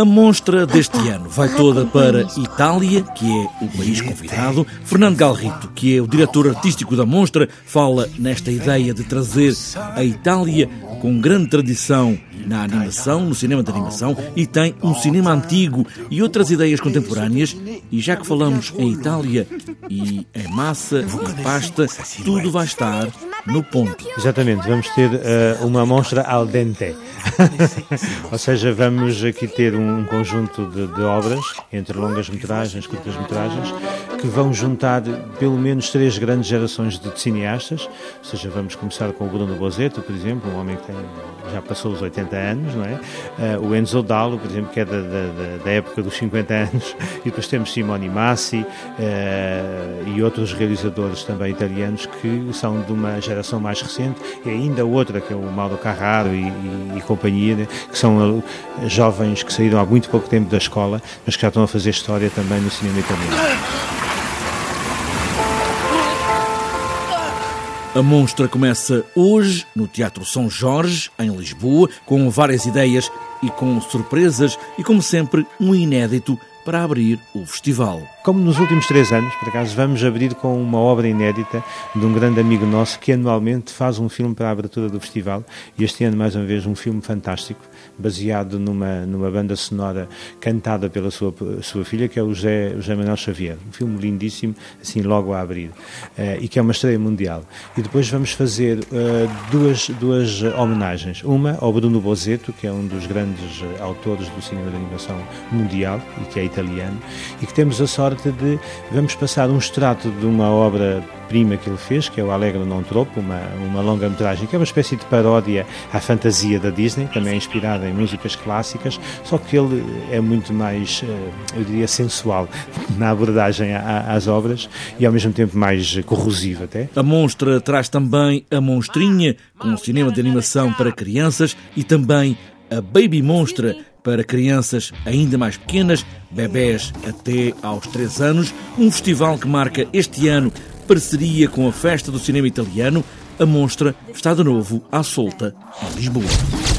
A monstra deste ano vai toda para Itália, que é o país convidado. Fernando Galrito, que é o diretor artístico da monstra, fala nesta ideia de trazer a Itália com grande tradição na animação, no cinema de animação, e tem um cinema antigo e outras ideias contemporâneas. E já que falamos em Itália e em massa e pasta, tudo vai estar no ponto. Exatamente, vamos ter uh, uma monstra al dente. Ou seja, vamos aqui ter um conjunto de, de obras, entre longas metragens, curtas metragens, que vão juntar pelo menos três grandes gerações de cineastas. Ou seja, vamos começar com o Bruno Bozeto, por exemplo, um homem que tem, já passou os 80 anos, não é? Uh, o Enzo Dallo, por exemplo, que é da, da, da, época dos 50 anos, e depois temos Simone Massi uh, e outros realizadores também italianos que são de uma geração mais recente, e ainda outra, que é o Mauro Carraro e, e, e companhia, né? que são uh, jovens que saíram há muito pouco tempo da escola, mas que já estão a fazer história também no cinema italiano. A monstra começa hoje no Teatro São Jorge, em Lisboa, com várias ideias e com surpresas e, como sempre, um inédito para abrir o festival. Como nos últimos três anos, por acaso, vamos abrir com uma obra inédita de um grande amigo nosso que anualmente faz um filme para a abertura do festival e este ano, mais uma vez, um filme fantástico, baseado numa, numa banda sonora cantada pela sua, sua filha, que é o José, José Manuel Xavier. Um filme lindíssimo, assim logo a abrir, uh, e que é uma estreia mundial. E depois vamos fazer uh, duas, duas homenagens. Uma ao Bruno Bozeto, que é um dos grandes autores do cinema de animação mundial e que é italiano, e que temos a sorte de vamos passar um extrato de uma obra prima que ele fez, que é o Alegre Non Troppo, uma, uma longa-metragem que é uma espécie de paródia à fantasia da Disney, também inspirada em músicas clássicas, só que ele é muito mais, eh, eu diria, sensual na abordagem às obras e ao mesmo tempo mais corrosivo até. A monstra traz também a monstrinha, com um cinema de animação para crianças e também a Baby Monstra, para crianças ainda mais pequenas, bebés até aos 3 anos, um festival que marca este ano parceria com a Festa do Cinema Italiano. A monstra está de novo à solta em Lisboa.